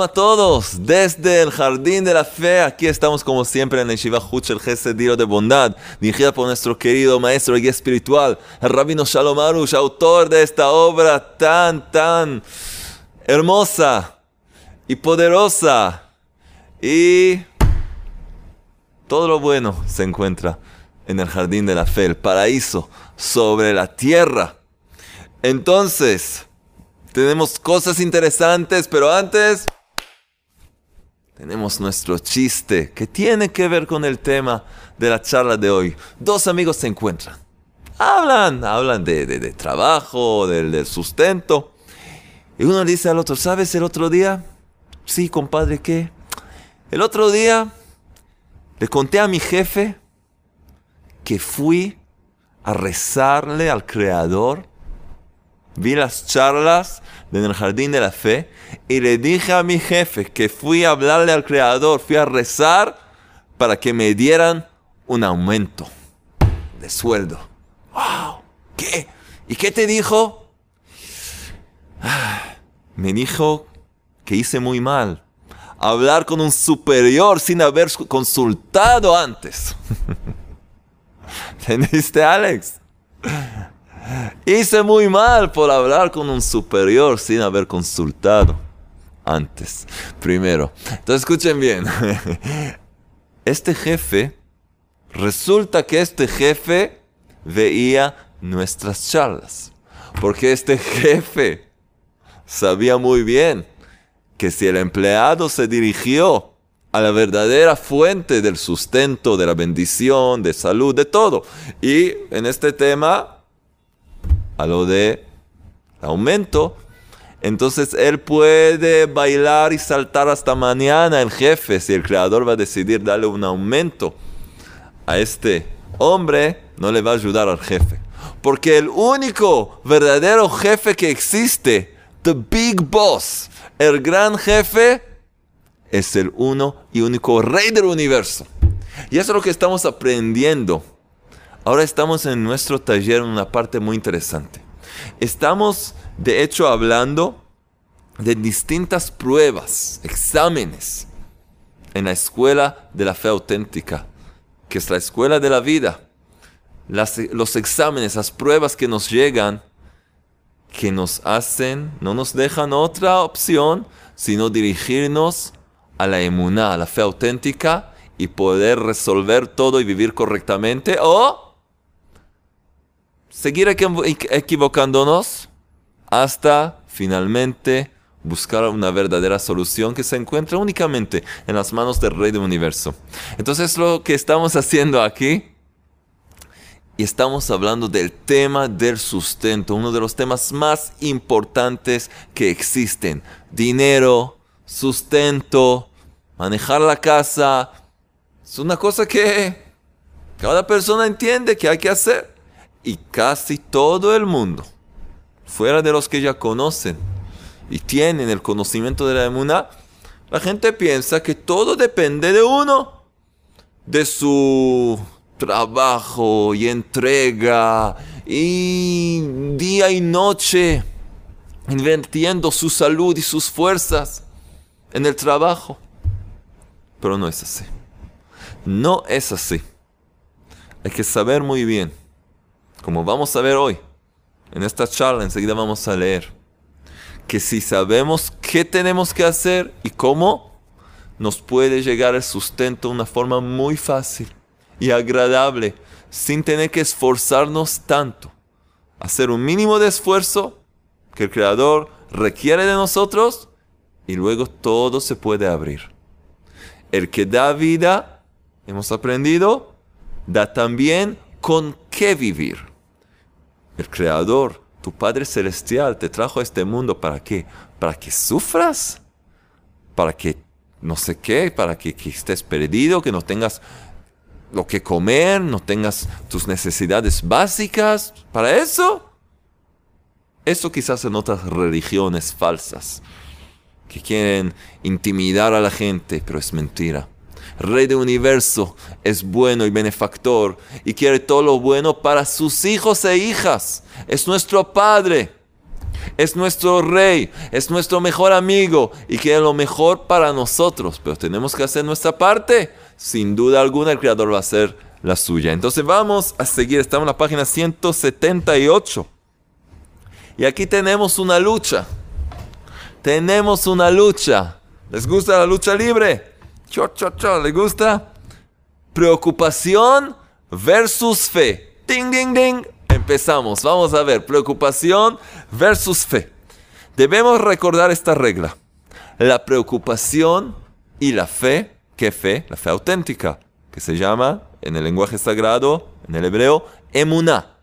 A todos, desde el Jardín de la Fe, aquí estamos como siempre en el Shiva el Gesed de Bondad, dirigida por nuestro querido maestro y espiritual, el Rabino Shalom Arush, autor de esta obra tan, tan hermosa y poderosa. Y todo lo bueno se encuentra en el Jardín de la Fe, el paraíso sobre la tierra. Entonces, tenemos cosas interesantes, pero antes tenemos nuestro chiste que tiene que ver con el tema de la charla de hoy. Dos amigos se encuentran. Hablan, hablan de, trabajo, del, del sustento. Y uno dice al otro, ¿sabes el otro día? Sí, compadre, ¿qué? El otro día le conté a mi jefe que fui a rezarle al Creador vi las charlas en el jardín de la fe y le dije a mi jefe que fui a hablarle al Creador, fui a rezar para que me dieran un aumento de sueldo. ¡Wow! ¿Qué? ¿Y qué te dijo? Ah, me dijo que hice muy mal. Hablar con un superior sin haber consultado antes. ¿Entendiste, Alex? Hice muy mal por hablar con un superior sin haber consultado antes. Primero. Entonces escuchen bien. Este jefe, resulta que este jefe veía nuestras charlas. Porque este jefe sabía muy bien que si el empleado se dirigió a la verdadera fuente del sustento, de la bendición, de salud, de todo. Y en este tema a lo de aumento, entonces él puede bailar y saltar hasta mañana el jefe. Si el creador va a decidir darle un aumento a este hombre, no le va a ayudar al jefe. Porque el único verdadero jefe que existe, the big boss, el gran jefe, es el uno y único rey del universo. Y eso es lo que estamos aprendiendo Ahora estamos en nuestro taller en una parte muy interesante. Estamos, de hecho, hablando de distintas pruebas, exámenes en la escuela de la fe auténtica, que es la escuela de la vida. los exámenes, las pruebas que nos llegan, que nos hacen, no nos dejan otra opción, sino dirigirnos a la emuná, a la fe auténtica, y poder resolver todo y vivir correctamente, o seguir equivocándonos hasta finalmente buscar una verdadera solución que se encuentra únicamente en las manos del Rey del Universo. Entonces lo que estamos haciendo aquí, y estamos hablando del tema del sustento, uno de los temas más importantes que existen. Dinero, sustento, manejar la casa, es una cosa que cada persona entiende que hay que hacer y casi todo el mundo, fuera de los que ya conocen y tienen el conocimiento de la emuná, la gente piensa que todo depende de uno, de su trabajo y entrega y día y noche invirtiendo su salud y sus fuerzas en el trabajo. Pero no es así. No es así. Hay que saber muy bien como vamos a ver hoy, en esta charla enseguida vamos a leer, que si sabemos qué tenemos que hacer y cómo, nos puede llegar el sustento de una forma muy fácil y agradable, sin tener que esforzarnos tanto. Hacer un mínimo de esfuerzo que el Creador requiere de nosotros y luego todo se puede abrir. El que da vida, hemos aprendido, da también con qué vivir. El Creador, tu Padre Celestial, te trajo a este mundo para qué? Para que sufras, para que no sé qué, para que, estés perdido, que no tengas lo que comer, no tengas tus necesidades básicas. ¿Para eso? Eso quizás en otras religiones falsas, que quieren intimidar a la gente, pero es mentira. Rey del universo, es bueno y benefactor y quiere todo lo bueno para sus hijos e hijas. Es nuestro Padre. es nuestro rey, es nuestro mejor amigo y quiere lo mejor para nosotros, pero tenemos que hacer nuestra parte. Sin duda alguna el Creador va a hacer la suya. Entonces vamos a seguir, estamos en la página 178. Y aquí tenemos una lucha. Tenemos una lucha. ¿Les gusta la lucha libre? Cho, cho, cho, ¿les gusta? Preocupación versus fe. Ding, ding, ding. Empezamos. Vamos a ver. Preocupación versus fe. Debemos recordar esta regla. La preocupación y la fe. ¿Qué fe? La fe auténtica. Que se llama en el lenguaje sagrado, en el hebreo, emuná.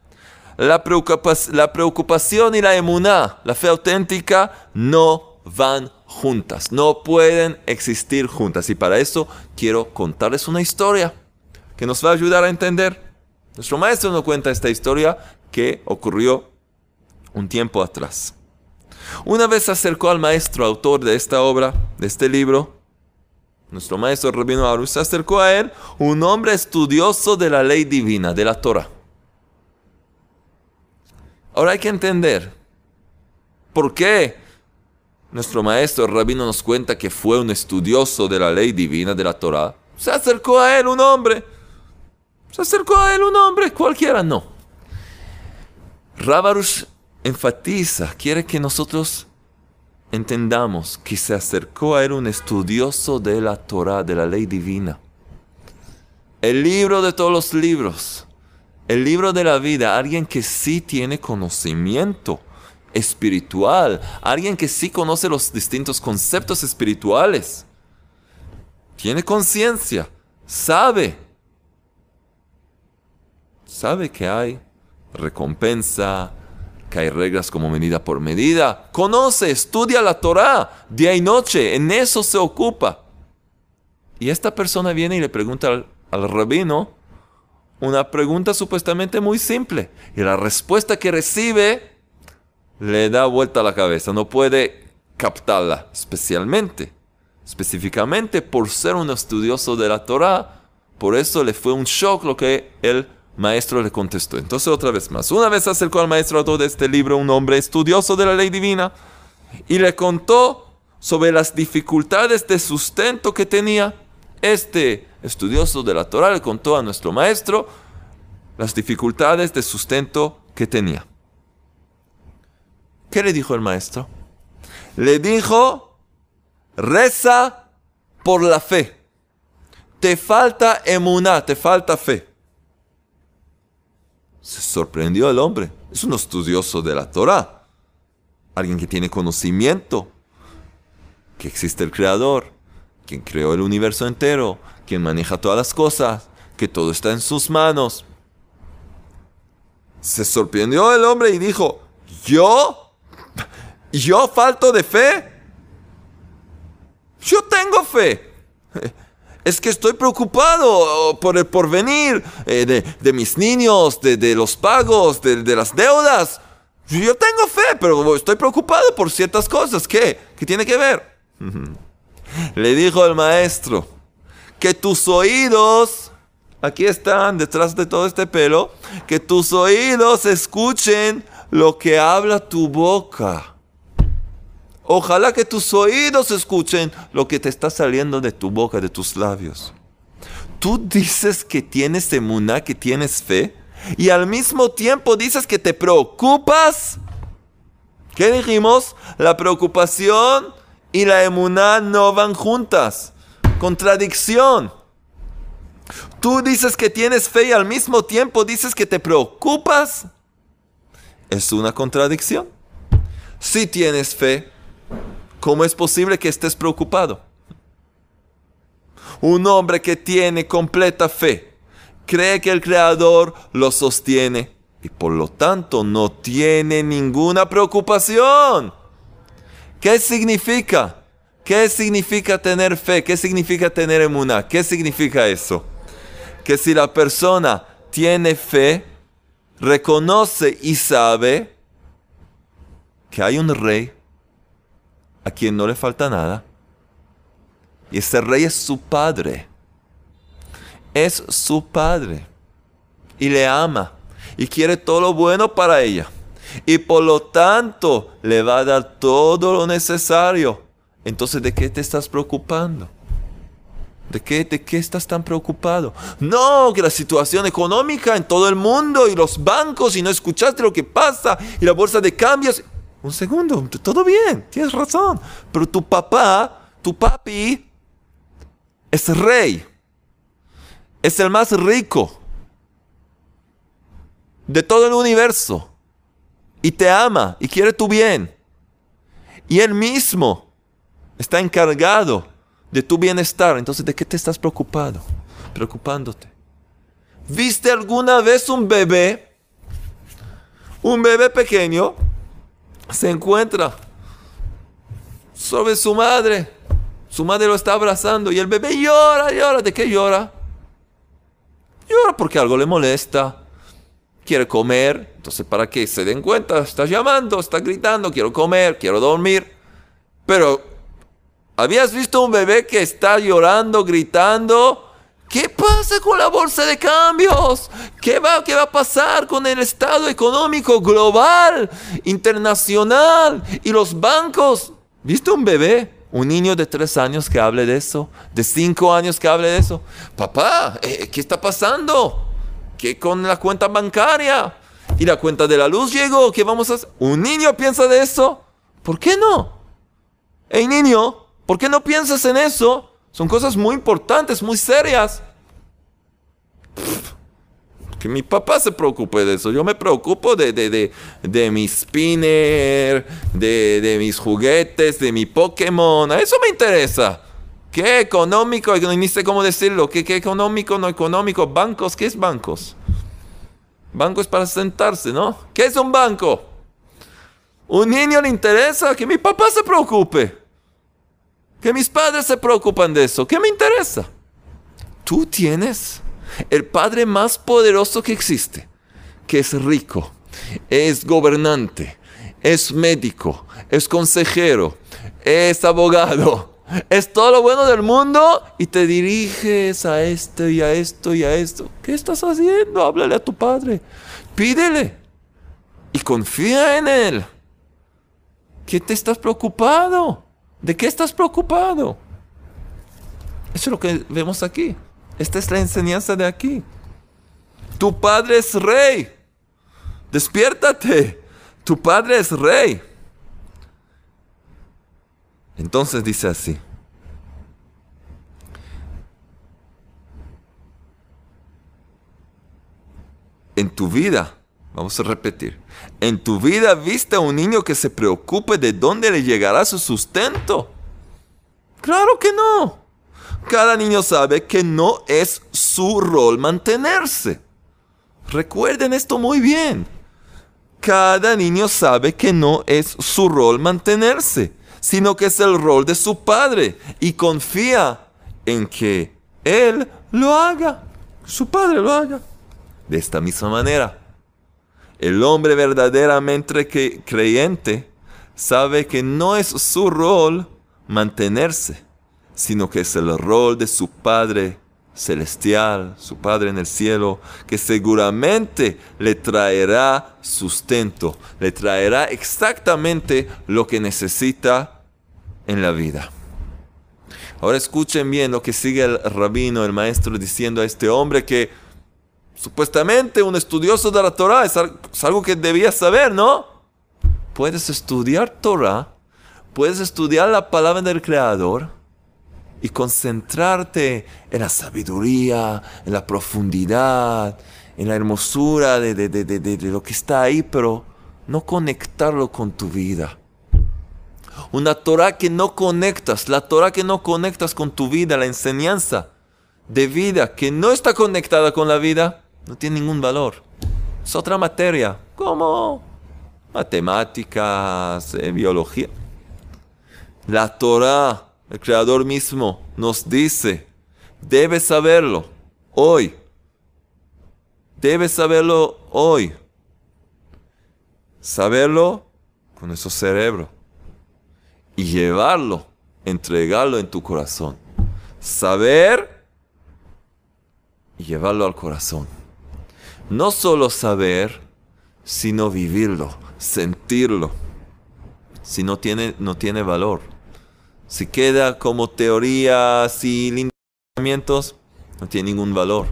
La preocupación y la emuná, la fe auténtica, no van juntas, no pueden existir juntas. Y para eso quiero contarles una historia que nos va a ayudar a entender. Nuestro maestro nos cuenta esta historia que ocurrió un tiempo atrás. Una vez se acercó al maestro autor de esta obra, de este libro, nuestro maestro Rabino Arush, se acercó a él un hombre estudioso de la ley divina, de la Torah. Ahora hay que entender por qué nuestro maestro Rabino nos cuenta que fue un estudioso de la ley divina de la Torah. Se acercó a él un hombre. Se acercó a él un hombre, cualquiera no. Rabarush enfatiza, quiere que nosotros entendamos que se acercó a él un estudioso de la Torah, de la ley divina. El libro de todos los libros. El libro de la vida, alguien que sí tiene conocimiento espiritual, alguien que sí conoce los distintos conceptos espirituales. Tiene conciencia, sabe. Sabe que hay recompensa, que hay reglas como medida por medida. Conoce, estudia la Torah día y noche, en eso se ocupa. Y esta persona viene y le pregunta al, al rabino una pregunta supuestamente muy simple. Y la respuesta que recibe le da vuelta a la cabeza, no puede captarla especialmente, específicamente por ser un estudioso de la Torah. Por eso le fue un shock lo que el maestro le contestó. Entonces otra vez más, una vez acercó al maestro autor de este libro un hombre estudioso de la ley divina y le contó sobre las dificultades de sustento que tenía. Este estudioso de la Torah le contó a nuestro maestro las dificultades de sustento que tenía. ¿Qué le dijo el maestro? Le dijo, reza por la fe. Te falta emuná, te falta fe. Se sorprendió el hombre. Es un estudioso de la Torah. Alguien que tiene conocimiento. Que existe el Creador. Quien creó el universo entero. Quien maneja todas las cosas. Que todo está en sus manos. Se sorprendió el hombre y dijo, ¿yo? ¿Yo falto de fe? Yo tengo fe. Es que estoy preocupado por el porvenir eh, de, mis niños, de, los pagos, de, las deudas. Yo tengo fe, pero estoy preocupado por ciertas cosas. ¿Qué? ¿Qué tiene que ver? Le dijo el maestro que tus oídos, aquí están detrás de todo este pelo, que tus oídos escuchen lo que habla tu boca. Ojalá que tus oídos escuchen lo que te está saliendo de tu boca, de tus labios. Tú dices que tienes emuná, que tienes fe, y al mismo tiempo dices que te preocupas. ¿Qué dijimos? La preocupación y la emuná no van juntas. Contradicción. Tú dices que tienes fe y al mismo tiempo dices que te preocupas. Es una contradicción. Si tienes fe, ¿Cómo es posible que estés preocupado? Un hombre que tiene completa fe, cree que el Creador lo sostiene y por lo tanto no tiene ninguna preocupación. ¿Qué significa? ¿Qué significa tener fe? ¿Qué significa tener emuná? ¿Qué significa eso? Que si la persona tiene fe, reconoce y sabe que hay un rey a quien no le falta nada. Y ese rey es su padre. Es su padre. Y le ama. Y quiere todo lo bueno para ella. y por lo tanto le va a dar todo lo necesario. Entonces, ¿de qué te estás preocupando? ¿De qué, ¿De qué estás tan preocupado? No, que la situación económica en todo el mundo y los bancos y no escuchaste lo que pasa y la bolsa de cambios. Un segundo, todo bien, tienes razón. Pero tu papá, tu papi, es rey. Es el más rico de todo el universo. Y te ama y quiere tu bien. Y él mismo está encargado de tu bienestar. Entonces, ¿de qué te estás preocupado? Preocupándote. ¿Viste alguna vez un bebé? Un bebé pequeño se encuentra sobre su madre. Su madre lo está abrazando y el bebé llora, llora. ¿De qué llora? Llora porque algo le molesta. Quiere comer. Entonces, para que se den cuenta, está llamando, está gritando, quiero comer, quiero dormir. Pero, ¿habías visto un bebé que está llorando, gritando? ¿Qué pasa con la bolsa de cambios? ¿Qué va, ¿Qué va a pasar con el estado económico global, internacional y los bancos? ¿Viste un bebé? Un niño de tres años que hable de eso, de cinco años que hable de eso. Papá, eh, ¿qué está pasando? ¿Qué con la cuenta bancaria? ¿Y la cuenta de la luz llegó? ¿Qué vamos a hacer? ¿Un niño piensa de eso? ¿Por qué no? Hey niño, ¿por qué no piensas en eso? Son cosas muy importantes, muy serias. que mi papá se preocupe de eso. Yo me preocupo de, de, de, de mi spinner, de, de mis juguetes, de mi Pokémon. A eso me interesa. ¿Qué económico? Ni sé cómo decirlo. ¿Qué, ¿Qué, económico, no económico? ¿Bancos? ¿Qué es bancos? Banco es para sentarse, ¿no? ¿Qué es un banco? Un niño le interesa que mi papá se preocupe. Que mis padres se preocupan de eso. ¿Qué me interesa? Tú tienes el padre más poderoso que existe, que es rico, es gobernante, es médico, es consejero, es abogado, es todo lo bueno del mundo y te diriges a esto y a esto y a esto. ¿Qué estás haciendo? Háblale a tu padre. Pídele. Y confía en él. ¿Qué te estás preocupado? ¿De qué estás preocupado? Eso es lo que vemos aquí. Esta es la enseñanza de aquí. Tu padre es rey. Despiértate. Tu padre es rey. Entonces dice así. En tu vida, vamos a repetir, en tu vida viste a un niño que se preocupe de dónde le llegará su sustento. Claro que no. Cada niño sabe que no es su rol mantenerse. Recuerden esto muy bien. Cada niño sabe que no es su rol mantenerse sino que es el rol de su padre y confía en que él lo haga, su padre lo haga. De esta misma manera, el hombre verdaderamente creyente sabe que no es su rol mantenerse, sino que es el rol de su Padre celestial, su Padre en el cielo, que seguramente le traerá sustento, le traerá exactamente lo que necesita en la vida. Ahora escuchen bien lo que sigue el rabino, el maestro, diciendo a este hombre que supuestamente un estudioso de la Torah es algo que debías saber, ¿no? Puedes estudiar Torah, puedes estudiar la palabra del Creador y concentrarte en la sabiduría, en la profundidad, en la hermosura de, de lo que está ahí, pero no conectarlo con tu vida una Torah que no conectas, la Torah que no conectas con tu vida, la enseñanza de vida que no está conectada con la vida, no tiene ningún valor. Es otra materia, como matemáticas, eh, biología. La Torah, el Creador mismo, nos dice, debes saberlo hoy. Debes saberlo hoy. Saberlo con nuestro cerebro y llevarlo, entregarlo en tu corazón. Saber y llevarlo al corazón. No solo saber, sino vivirlo, sentirlo. Si no tiene, no tiene valor. Si queda como teorías y lineamientos, no tiene ningún valor.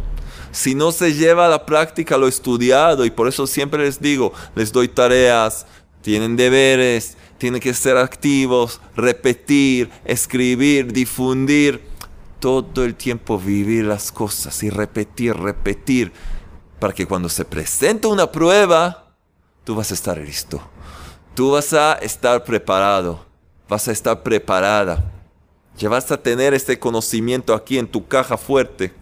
Si no se lleva a la práctica lo estudiado, y por eso siempre les digo, les doy tareas, tienen deberes, tienen que ser activos, repetir, escribir, difundir, todo el tiempo vivir las cosas y repetir, repetir, para que cuando se presente una prueba, tú vas a estar listo. Tú vas a estar preparado, vas a estar preparada. Ya vas a tener este conocimiento aquí en tu caja fuerte.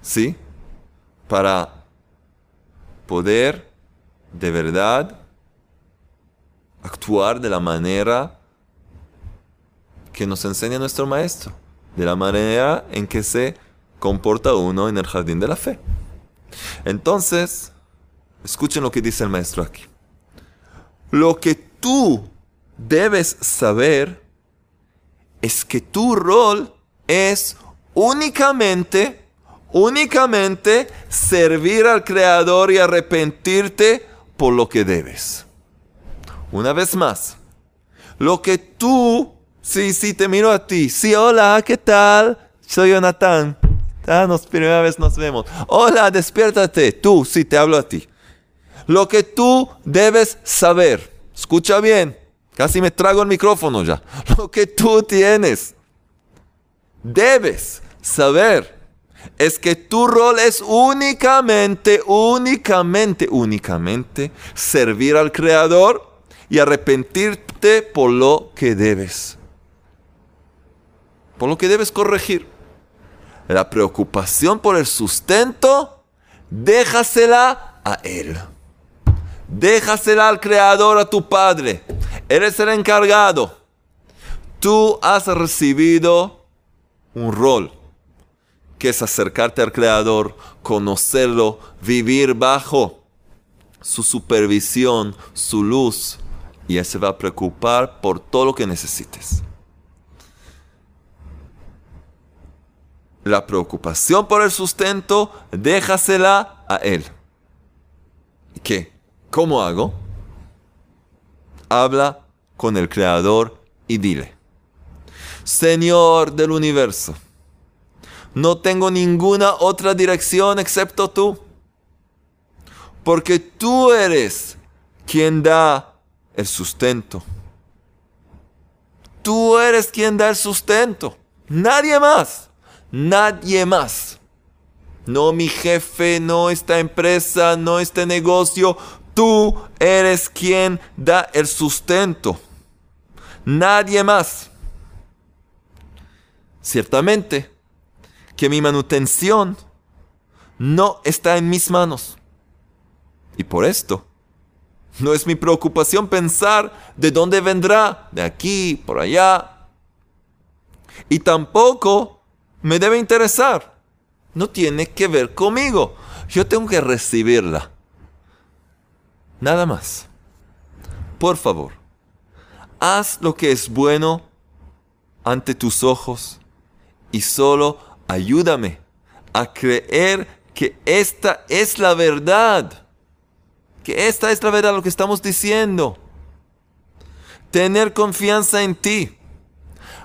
¿Sí? Para poder de verdad actuar de la manera que nos enseña nuestro maestro, de la manera en que se comporta uno en el jardín de la fe. Entonces, escuchen lo que dice el maestro aquí. Lo que tú debes saber es que tu rol es únicamente, únicamente servir al Creador y arrepentirte por lo que debes. Una vez más, lo que tú, sí, sí, te miro a ti. Sí, hola, ¿qué tal? Soy Jonathan. Ah, nos, primera vez nos vemos. Hola, despiértate. Tú, sí, te hablo a ti. Lo que tú debes saber. Escucha bien. Casi me trago el micrófono ya. Lo que tú tienes. Debes saber es que tu rol es únicamente, únicamente, únicamente servir al Creador y arrepentirte por lo que debes. Por lo que debes corregir. La preocupación por el sustento, déjasela a Él. Déjasela al Creador, a tu Padre. Eres el encargado. Tú has recibido un rol, que es acercarte al Creador, conocerlo, vivir bajo su supervisión, su luz, y Él se va a preocupar por todo lo que necesites. La preocupación por el sustento, déjasela a Él. ¿Qué? ¿Cómo hago? Habla con el Creador y dile, Señor del universo, no tengo ninguna otra dirección excepto tú, porque tú eres quien da el sustento. Tú eres quien da el sustento. Nadie más. Nadie más. No mi jefe, no esta empresa, no este negocio. Tú eres quien da el sustento. Nadie más. Ciertamente que mi manutención no está en mis manos. Y por esto no es mi preocupación pensar de dónde vendrá, de aquí, por allá. Y tampoco me debe interesar. No tiene que ver conmigo. Yo tengo que recibirla. Nada más. Por favor, haz lo que es bueno ante tus ojos y solo ayúdame a creer que esta es la verdad que esta es la verdad lo que estamos diciendo. Tener confianza en ti.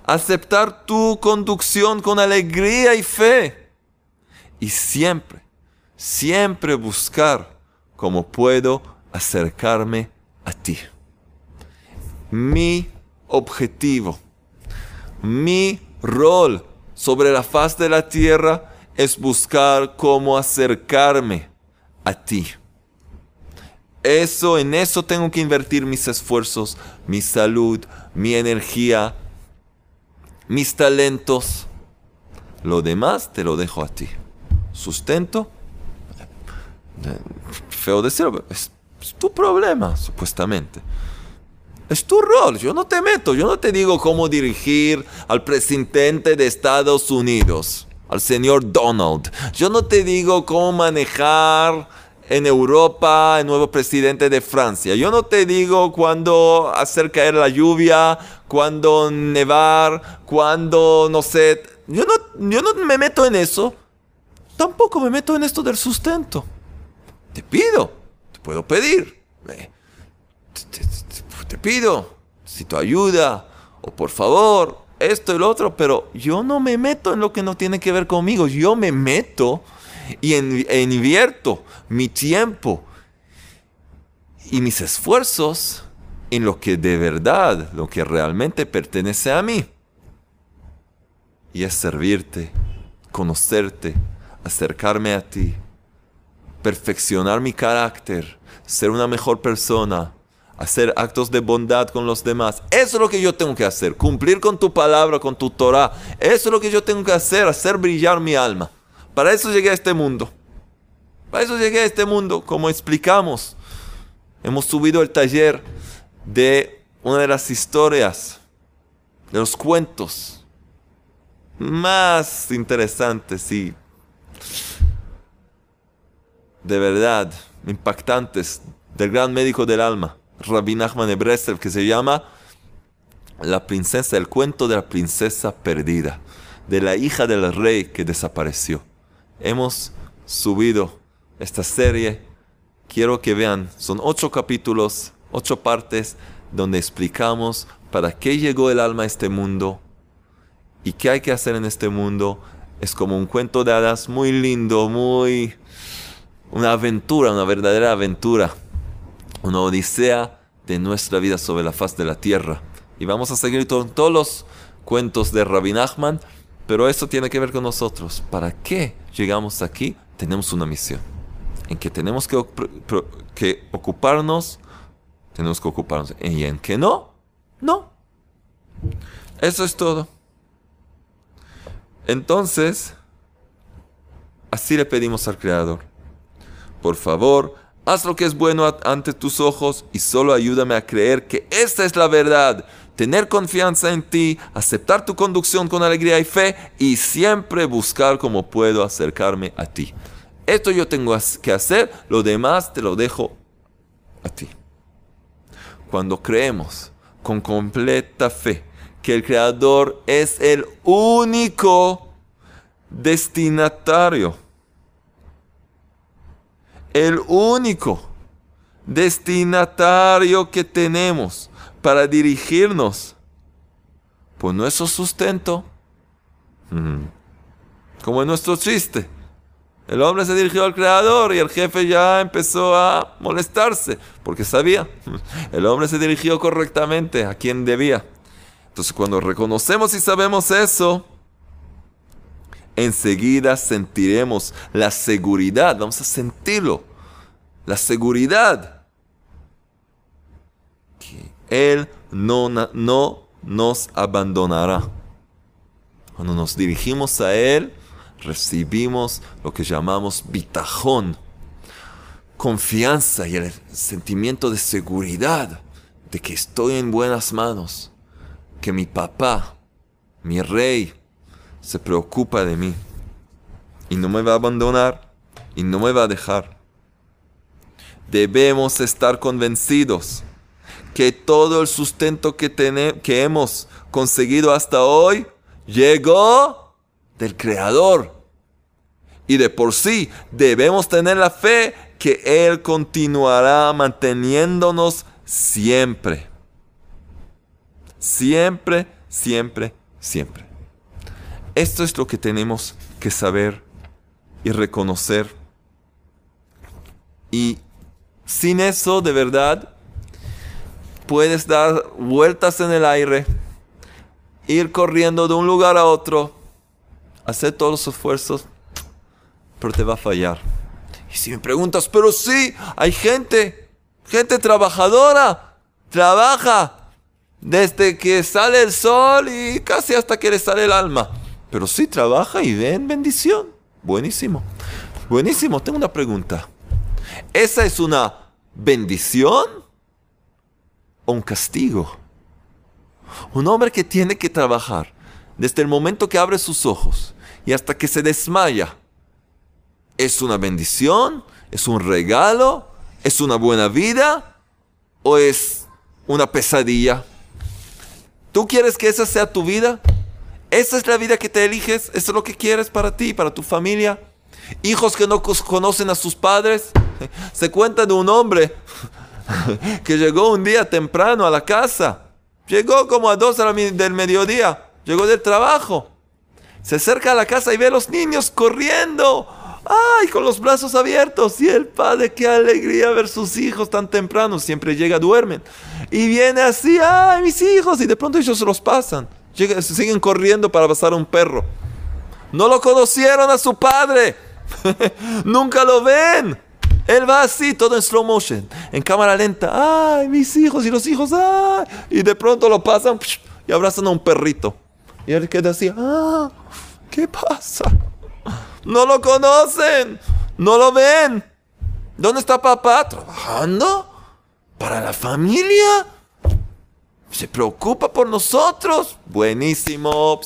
Aceptar tu conducción con alegría y fe. Y siempre, siempre buscar cómo puedo acercarme a ti. Mi objetivo, mi rol sobre la faz de la tierra es buscar cómo acercarme a ti. Eso, en eso tengo que invertir mis esfuerzos, mi salud, mi energía, mis talentos. Lo demás te lo dejo a ti. Sustento, feo decirlo, es, es tu problema, supuestamente. Es tu rol, yo no te meto, yo no te digo cómo dirigir al presidente de Estados Unidos, al señor Donald. Yo no te digo cómo manejar en Europa el nuevo presidente de Francia. Yo no te digo cuándo hacer caer la lluvia, cuándo nevar, cuándo, no sé. Yo no, yo no me meto en eso. Tampoco me meto en esto del sustento. Te pido, te puedo pedir. te, te- te- te pido, si tu ayuda, o por favor, esto y lo otro, pero yo no me meto en lo que no tiene que ver conmigo. Yo me meto y en- invierto mi tiempo y mis esfuerzos en lo que de verdad, lo que realmente pertenece a mí. Y es servirte, conocerte, acercarme a ti, perfeccionar mi carácter, ser una mejor persona, hacer actos de bondad con los demás. Eso es lo que yo tengo que hacer, cumplir con tu palabra, con tu Torah. Eso es lo que yo tengo que hacer, hacer brillar mi alma. Para eso llegué a este mundo. Para eso llegué a este mundo, como explicamos. Hemos subido el taller de una de las historias, de los cuentos más interesantes y de verdad impactantes del gran médico del alma, Rabbi Nachman de que se llama La princesa, el cuento de la princesa perdida, de la hija del rey que desapareció. Hemos subido esta serie, quiero que vean, son ocho capítulos, ocho partes, donde explicamos para qué llegó el alma a este mundo y qué hay que hacer en este mundo. Es como un cuento de hadas muy lindo, muy una aventura, una verdadera aventura, una odisea de nuestra vida sobre la faz de la tierra. Y vamos a seguir con todos los cuentos de Rabbi Nachman, pero eso tiene que ver con nosotros. ¿Para qué llegamos aquí? Tenemos una misión, en que tenemos que, que ocuparnos, tenemos que ocuparnos, y en que no, no. Eso es todo. Entonces, así le pedimos al Creador. Por favor, haz lo que es bueno ante tus ojos y solo ayúdame a creer que esta es la verdad. Tener confianza en ti, aceptar tu conducción con alegría y fe y siempre buscar cómo puedo acercarme a ti. Esto yo tengo que hacer, lo demás te lo dejo a ti. Cuando creemos con completa fe que el Creador es el único destinatario el único destinatario que tenemos para dirigirnos por nuestro sustento. Como en nuestro chiste. El hombre se dirigió al creador y el jefe ya empezó a molestarse porque sabía. El hombre se dirigió correctamente a quien debía. Entonces cuando reconocemos y sabemos eso, enseguida sentiremos la seguridad, vamos a sentirlo, la seguridad que Él no, no nos abandonará. Cuando nos dirigimos a Él, recibimos lo que llamamos bitajón, confianza y el sentimiento de seguridad de que estoy en buenas manos, que mi papá, mi rey, se preocupa de mí y no me va a abandonar y no me va a dejar. Debemos estar convencidos que todo el sustento que, tene- que hemos conseguido hasta hoy llegó del Creador. Y de por sí debemos tener la fe que Él continuará manteniéndonos siempre. Siempre, siempre, siempre. Esto es lo que tenemos que saber y reconocer. Y sin eso, de verdad, puedes dar vueltas en el aire, ir corriendo de un lugar a otro, hacer todos los esfuerzos, pero te va a fallar. Y si me preguntas, pero sí, hay gente, gente trabajadora, trabaja desde que sale el sol y casi hasta que le sale el alma. Pero sí trabaja y ven bendición. Buenísimo. Buenísimo. Tengo una pregunta. ¿Esa es una bendición o un castigo? Un hombre que tiene que trabajar desde el momento que abre sus ojos y hasta que se desmaya. ¿Es una bendición? ¿Es un regalo? ¿Es una buena vida? ¿O es una pesadilla? ¿Tú quieres que esa sea tu vida? ¿Esa es la vida que te eliges? ¿Eso es lo que quieres para ti, para tu familia? Hijos que no conocen a sus padres. Se cuenta de un hombre que llegó un día temprano a la casa. Llegó como a dos del mediodía. Llegó del trabajo. Se acerca a la casa y ve a los niños corriendo. ¡Ay! Con los brazos abiertos. Y el padre, qué alegría ver sus hijos tan temprano. Siempre llega, duermen. Y viene así, ¡ay, mis hijos! Y de pronto ellos los pasan. Siguen corriendo para pasar a un perro. No lo conocieron a su padre. Nunca lo ven. Él va así, todo en slow motion, en cámara lenta. ¡Ay, mis hijos y los hijos! ¡Ay! Y de pronto lo pasan y abrazan a un perrito. Y él queda así, ¡ah! ¿Qué pasa? No lo conocen, no lo ven. ¿Dónde está papá? ¿Trabajando? ¿Para la familia? ¿Se preocupa por nosotros? Buenísimo.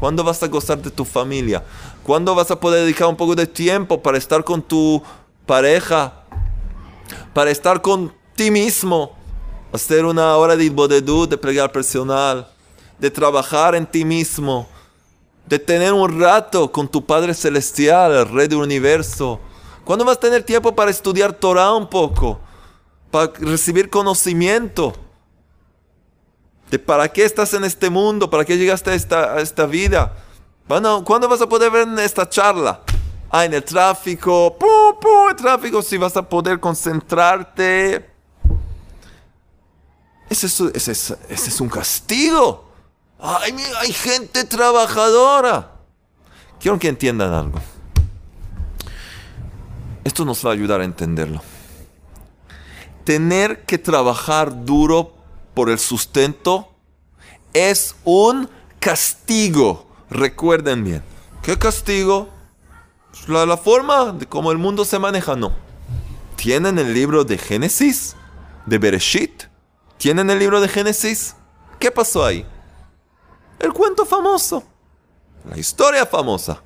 ¿Cuándo vas a gozar de tu familia? ¿Cuándo vas a poder dedicar un poco de tiempo para estar con tu pareja? Para estar con ti mismo. Hacer una hora de ibodedú, de plegar personal. De trabajar en ti mismo. De tener un rato con tu Padre Celestial, el Rey del Universo. ¿Cuándo vas a tener tiempo para estudiar Torah un poco? Para recibir conocimiento. De para qué estás en este mundo, para qué llegaste a esta, vida. Bueno, ¿cuándo vas a poder ver esta charla? Ah, en el tráfico. ¡Pum, pum! El tráfico, si vas a poder concentrarte. Ese es, es un castigo. Ay, hay gente trabajadora. Quiero que entiendan algo. Esto nos va a ayudar a entenderlo. Tener que trabajar duro por el sustento es un castigo recuerden bien. ¿Qué castigo? La, la forma de cómo el mundo se maneja, no. ¿Tienen el libro de Génesis? ¿De Bereshit? ¿Tienen el libro de Génesis? ¿Qué pasó ahí? El cuento famoso. La historia famosa.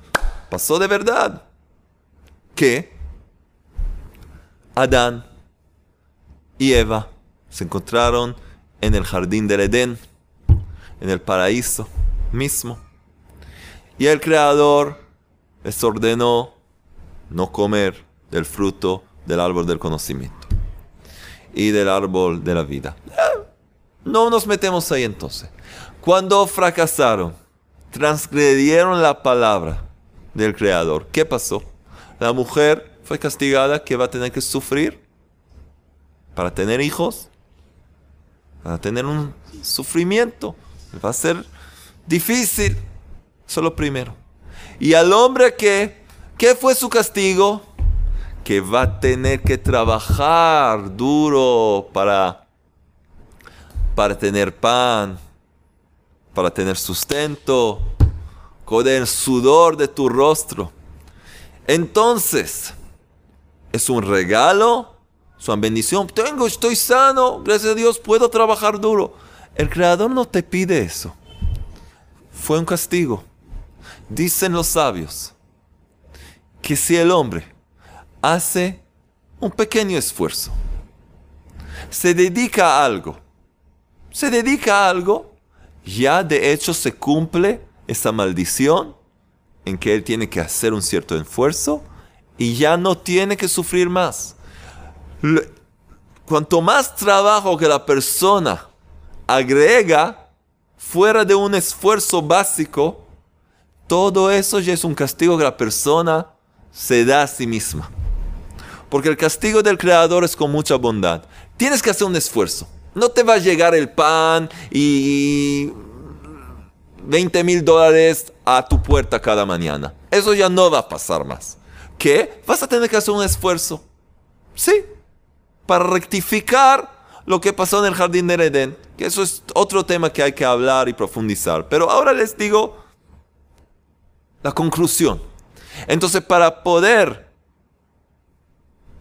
Pasó de verdad. Que Adán y Eva se encontraron en el jardín del Edén, en el paraíso mismo. Y el Creador les ordenó no comer del fruto del árbol del conocimiento y del árbol de la vida. No nos metemos ahí entonces. Cuando fracasaron, transgredieron la palabra del Creador, ¿qué pasó? La mujer fue castigada que va a tener que sufrir para tener hijos, para tener un sufrimiento. Va a ser difícil. Eso primero. Y al hombre que, ¿qué fue su castigo? Que va a tener que trabajar duro para, para tener pan, para tener sustento, con el sudor de tu rostro. Entonces, es un regalo, una bendición. Tengo, estoy sano, gracias a Dios, puedo trabajar duro. El Creador no te pide eso. Fue un castigo. Dicen los sabios que si el hombre hace un pequeño esfuerzo, se dedica a algo, se dedica a algo, ya de hecho se cumple esa maldición en que él tiene que hacer un cierto esfuerzo y ya no tiene que sufrir más. Cuanto más trabajo que la persona agrega fuera de un esfuerzo básico, todo eso ya es un castigo que la persona se da a sí misma. Porque el castigo del Creador es con mucha bondad. Tienes que hacer un esfuerzo. No te va a llegar el pan y 20 mil dólares a tu puerta cada mañana. Eso ya no va a pasar más. ¿Qué? Vas a tener que hacer un esfuerzo. Sí. Para rectificar lo que pasó en el jardín del Edén. Que eso es otro tema que hay que hablar y profundizar. Pero ahora les digo la conclusión. Entonces, para poder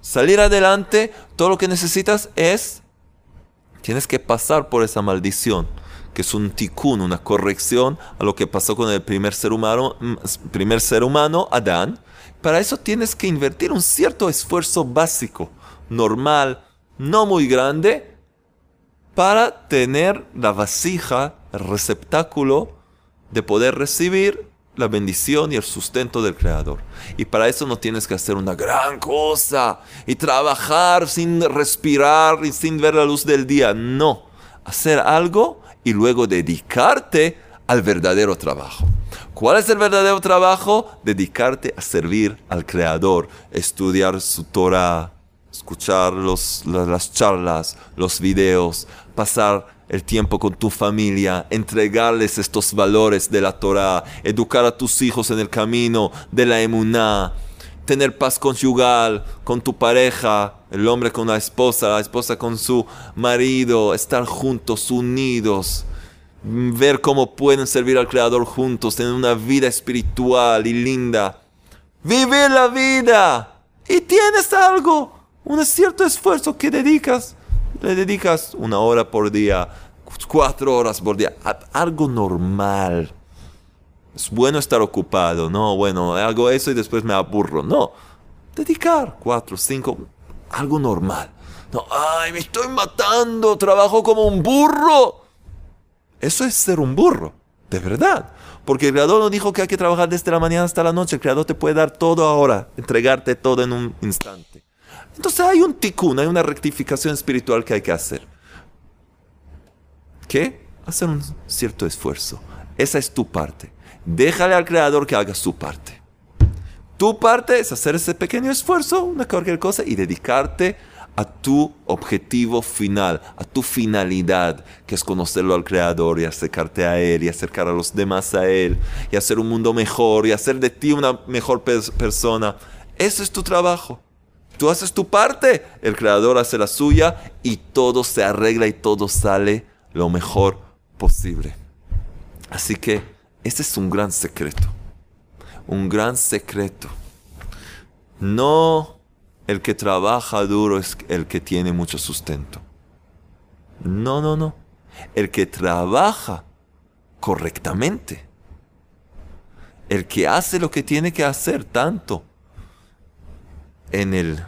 salir adelante, todo lo que necesitas es, tienes que pasar por esa maldición, que es un tikkun, una corrección a lo que pasó con el primer ser humano, primer ser humano Adán. Para eso tienes que invertir un cierto esfuerzo básico, normal, no muy grande, para tener la vasija, el receptáculo de poder recibir la bendición y el sustento del Creador. Y para eso no tienes que hacer una gran cosa y trabajar sin respirar y sin ver la luz del día. No, hacer algo y luego dedicarte al verdadero trabajo. ¿Cuál es el verdadero trabajo? Dedicarte a servir al Creador, estudiar su Torah, escuchar las charlas, los videos, pasar el tiempo con tu familia, entregarles estos valores de la Torah, educar a tus hijos en el camino de la emuná, tener paz conyugal con tu pareja, el hombre con la esposa, la esposa con su marido, estar juntos, unidos, ver cómo pueden servir al Creador juntos, tener una vida espiritual y linda. Vivir la vida y tienes algo, un cierto esfuerzo que dedicas le dedicas una hora por día, cuatro horas por día, algo normal. Es bueno estar ocupado, no, bueno, hago eso y después me aburro. No, dedicar cuatro, cinco, algo normal. No, ay, me estoy matando, trabajo como un burro. Eso es ser un burro, de verdad. Porque el creador no dijo que hay que trabajar desde la mañana hasta la noche. El creador te puede dar todo ahora, entregarte todo en un instante. Entonces hay un tikkun, hay una rectificación espiritual que hay que hacer. ¿Qué? Hacer un cierto esfuerzo. Esa es tu parte. Déjale al creador que haga su parte. Tu parte es hacer ese pequeño esfuerzo, una cualquier cosa, y dedicarte a tu objetivo final, a tu finalidad, que es conocerlo al Creador y acercarte a Él y acercar a los demás a Él y hacer un mundo mejor y hacer de ti una mejor persona. Eso es tu trabajo. Tú haces tu parte, el creador hace la suya y todo se arregla y todo sale lo mejor posible. Así que ese es un gran secreto. Un gran secreto. No el que trabaja duro es el que tiene mucho sustento. No, no, no. El que trabaja correctamente. El que hace lo que tiene que hacer tanto en el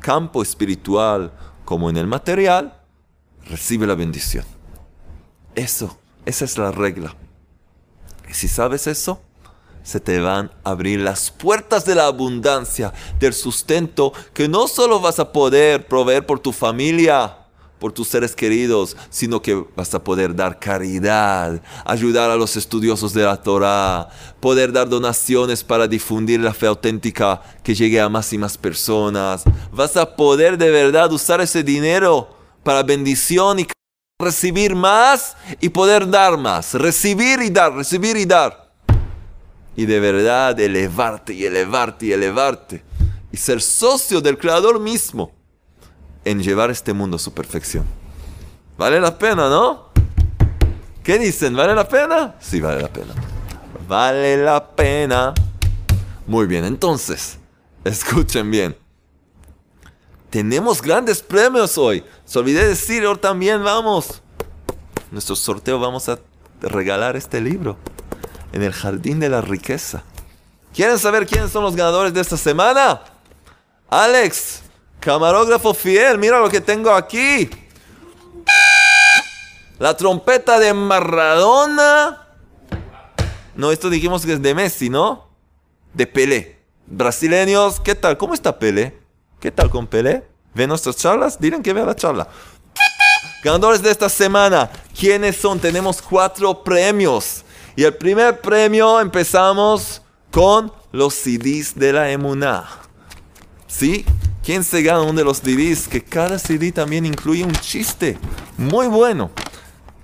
campo espiritual como en el material, recibe la bendición. Eso, esa es la regla. Y si sabes eso, se te van a abrir las puertas de la abundancia, del sustento, que no solo vas a poder proveer por tu familia, por tus seres queridos, sino que vas a poder dar caridad, ayudar a los estudiosos de la Torah, poder dar donaciones para difundir la fe auténtica que llegue a más y más personas. Vas a poder de verdad usar ese dinero para bendición y recibir más y poder dar más. Recibir y dar, recibir y dar. Y de verdad elevarte y elevarte y elevarte. Y ser socio del Creador mismo en llevar este mundo a su perfección. Vale la pena, ¿no? ¿Qué dicen? ¿Vale la pena? Sí, vale la pena. Vale la pena. Muy bien, entonces, escuchen bien. Tenemos grandes premios hoy. Se olvidé decir, hoy también vamos. Nuestro sorteo vamos a regalar este libro en el jardín de la riqueza. ¿Quieren saber quiénes son los ganadores de esta semana? Alex, Camarógrafo fiel, mira lo que tengo aquí. La trompeta de Maradona. No, esto dijimos que es de Messi, ¿no? De Pelé. Brasileños, ¿qué tal? ¿Cómo está Pelé? ¿Qué tal con Pelé? ¿Ven nuestras charlas? Diren que vea la charla. Ganadores de esta semana. ¿Quiénes son? Tenemos cuatro premios. Y el primer premio empezamos con los CDs de la Emuná. ¿Sí? ¿Quién se gana uno de los CDs? Que cada CD también incluye un chiste. Muy bueno.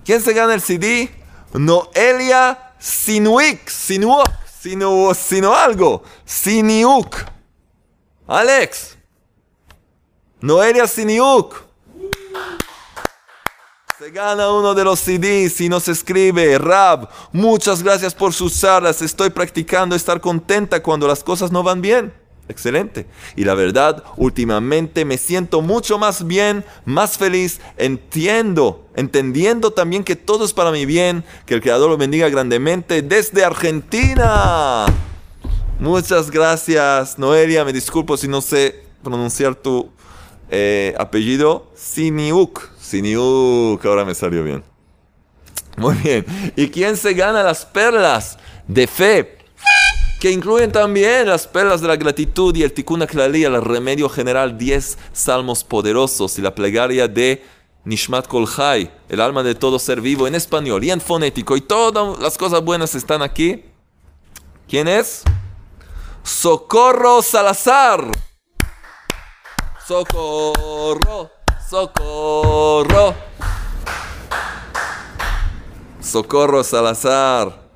¿Quién se gana el CD? Noelia Sinuik. Sinuok. Sino, sino algo. Siniuk. Alex. Noelia Siniuk. Se gana uno de los CDs y nos escribe, Rab, muchas gracias por sus charlas. Estoy practicando estar contenta cuando las cosas no van bien. Excelente. Y la verdad, últimamente me siento mucho más bien, más feliz. Entiendo, entendiendo también que todo es para mi bien. Que el Creador lo bendiga grandemente desde Argentina. Muchas gracias, Noelia. Me disculpo si no sé pronunciar tu eh, apellido. Siniuk. Siniuk, ahora me salió bien. Muy bien. ¿Y quién se gana las perlas de fe? Que incluyen también las perlas de la gratitud y el tikkun klali, el remedio general, 10 salmos poderosos y la plegaria de Nishmat Kol el alma de todo ser vivo en español y en fonético y todas las cosas buenas están aquí. ¿Quién es? Socorro Salazar. Socorro, socorro. Socorro Salazar.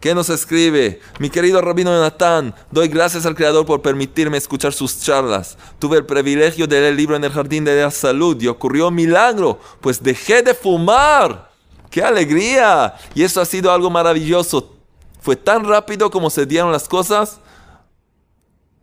¿Qué nos escribe? Mi querido Rabino Natán, doy gracias al Creador por permitirme escuchar sus charlas. Tuve el privilegio de leer el libro en el Jardín de la Salud y ocurrió un milagro, pues dejé de fumar. ¡Qué alegría! Y eso ha sido algo maravilloso. Fue tan rápido como se dieron las cosas.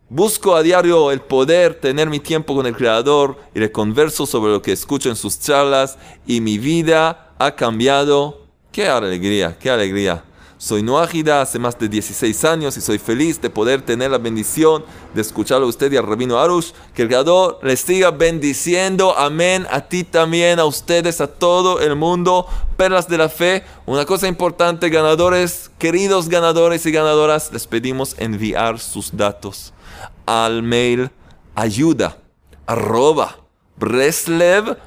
Busco a diario el poder tener mi tiempo con el Creador y le converso sobre lo que escucho en sus charlas y mi vida ha cambiado. ¡Qué alegría! ¡Qué alegría! Soy Noágida hace más de 16 años y soy feliz de poder tener la bendición de escucharlo a usted y al Rabino Arush. Que el Creador les siga bendiciendo. Amén. A ti también, a ustedes, a todo el mundo. Perlas de la fe. Una cosa importante, ganadores, queridos ganadores y ganadoras, les pedimos enviar sus datos al mail ayuda arroba breslev.co.il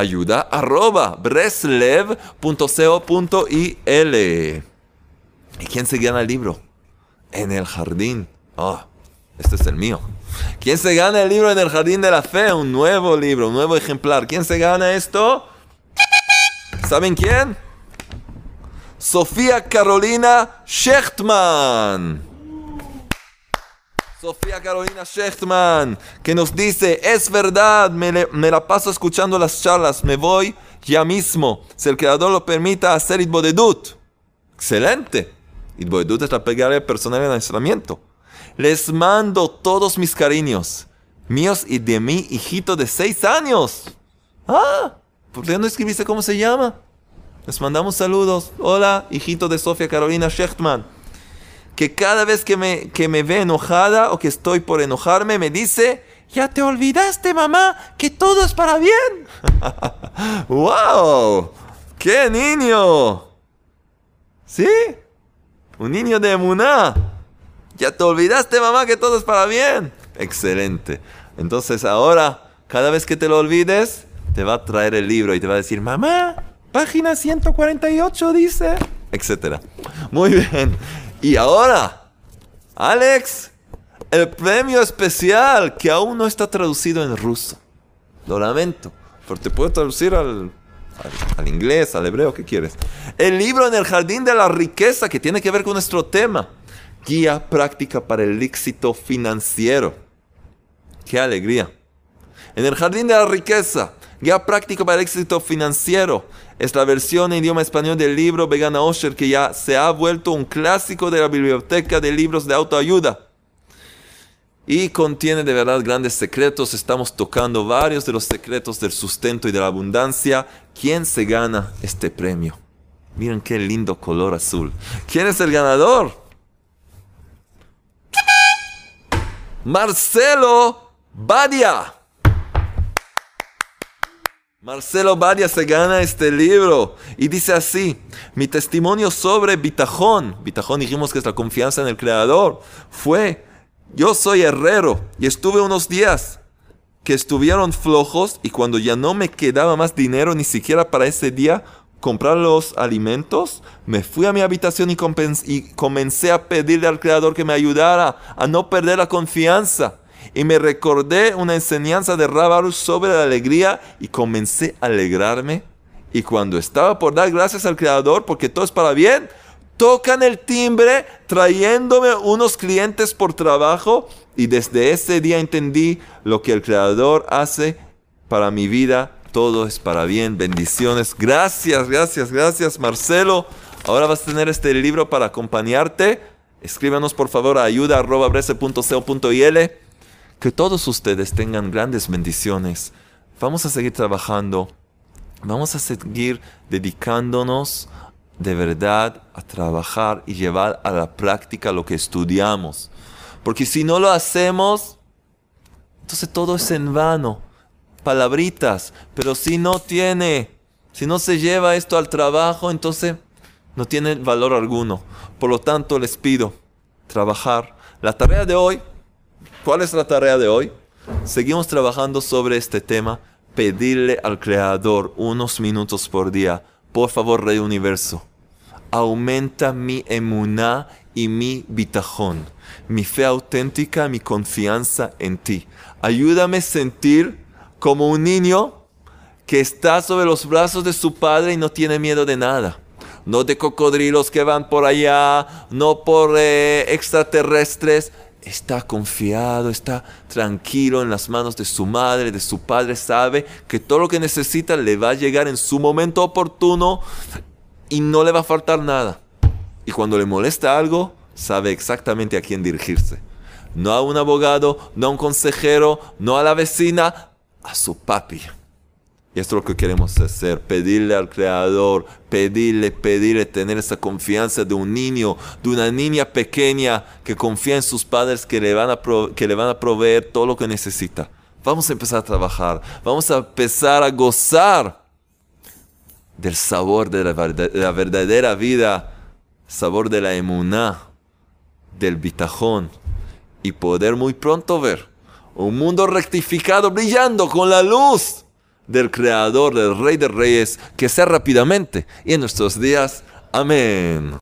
ayuda arroba breslev.co.il. ¿Y quién se gana el libro? En el jardín. Oh, este es el mío. ¿Quién se gana el libro en el jardín de la fe? Un nuevo libro, un nuevo ejemplar. ¿Quién se gana esto? ¿Saben quién? Sofía Carolina Schechtman. Sofía Carolina Schechtman, que nos dice, es verdad, me, la paso escuchando las charlas, me voy ya mismo, si el creador lo permita, hacer Itbodedut. Excelente. Itbodedut es la plegaria personal en aislamiento. Les mando todos mis cariños, míos y de mi hijito de seis años. Ah, ¿por qué no escribiste cómo se llama? Les mandamos saludos. Hola, hijito de Sofía Carolina Schechtman que cada vez que me, que me ve enojada o que estoy por enojarme, me dice, ya te olvidaste, mamá, que todo es para bien. ¡Wow! ¡Qué niño! ¿Sí? Un niño de Muná. Ya te olvidaste, mamá, que todo es para bien. Excelente. Entonces ahora, cada vez que te lo olvides, te va a traer el libro y te va a decir, mamá, página 148 dice, etcétera. Muy bien. Y ahora, Alex, el premio especial que aún no está traducido en ruso. Lo lamento, pero te puedo traducir al, al, inglés, al hebreo, ¿qué quieres? El libro en el jardín de la riqueza que tiene que ver con nuestro tema. Guía práctica para el éxito financiero. ¡Qué alegría! En el jardín de la riqueza, guía práctica para el éxito financiero es la versión en idioma español del libro Vegana Osher que ya se ha vuelto un clásico de la biblioteca de libros de autoayuda. Y contiene de verdad grandes secretos. Estamos tocando varios de los secretos del sustento y de la abundancia. ¿Quién se gana este premio? Miren qué lindo color azul. ¿Quién es el ganador? Marcelo Badia. Marcelo Badia se gana este libro y dice así, mi testimonio sobre Bitajón, Bitajón dijimos que es la confianza en el Creador, fue, yo soy herrero y estuve unos días que estuvieron flojos y cuando ya no me quedaba más dinero ni siquiera para ese día comprar los alimentos, me fui a mi habitación y, y comencé a pedirle al Creador que me ayudara a no perder la confianza y me recordé una enseñanza de Rabarus sobre la alegría y comencé a alegrarme. Y cuando estaba por dar gracias al Creador porque todo es para bien, tocan el timbre trayéndome unos clientes por trabajo y desde ese día entendí lo que el Creador hace para mi vida. Todo es para bien. Bendiciones. Gracias, gracias, gracias Marcelo. Ahora vas a tener este libro para acompañarte. Escríbanos por favor a ayuda.brese.co.il que todos ustedes tengan grandes bendiciones. Vamos a seguir trabajando. Vamos a seguir dedicándonos de verdad a trabajar y llevar a la práctica lo que estudiamos. Porque si no lo hacemos, entonces todo es en vano. Palabritas. Pero si no tiene, si no se lleva esto al trabajo, entonces no tiene valor alguno. Por lo tanto, les pido trabajar. La tarea de hoy, ¿cuál es la tarea de hoy? Seguimos trabajando sobre este tema, pedirle al Creador unos minutos por día. Por favor, Rey Universo, aumenta mi emuná y mi bitajón, mi fe auténtica, mi confianza en ti. Ayúdame a sentir como un niño que está sobre los brazos de su padre y no tiene miedo de nada. No de cocodrilos que van por allá, no por eh, extraterrestres. Está confiado, está tranquilo en las manos de su madre, de su padre. Sabe que todo lo que necesita le va a llegar en su momento oportuno y no le va a faltar nada. Y cuando le molesta algo, sabe exactamente a quién dirigirse. No a un abogado, no a un consejero, no a la vecina, a su papi. Y esto es lo que queremos hacer, pedirle al Creador, pedirle, pedirle, tener esa confianza de un niño, de una niña pequeña que confía en sus padres que le van a, que le van a proveer todo lo que necesita. Vamos a empezar a trabajar, vamos a empezar a gozar del sabor de la, de la verdadera vida, sabor de la emuná, del bitajón, y poder muy pronto ver un mundo rectificado brillando con la luz del Creador, del Rey de Reyes, que sea rápidamente y en nuestros días. Amén.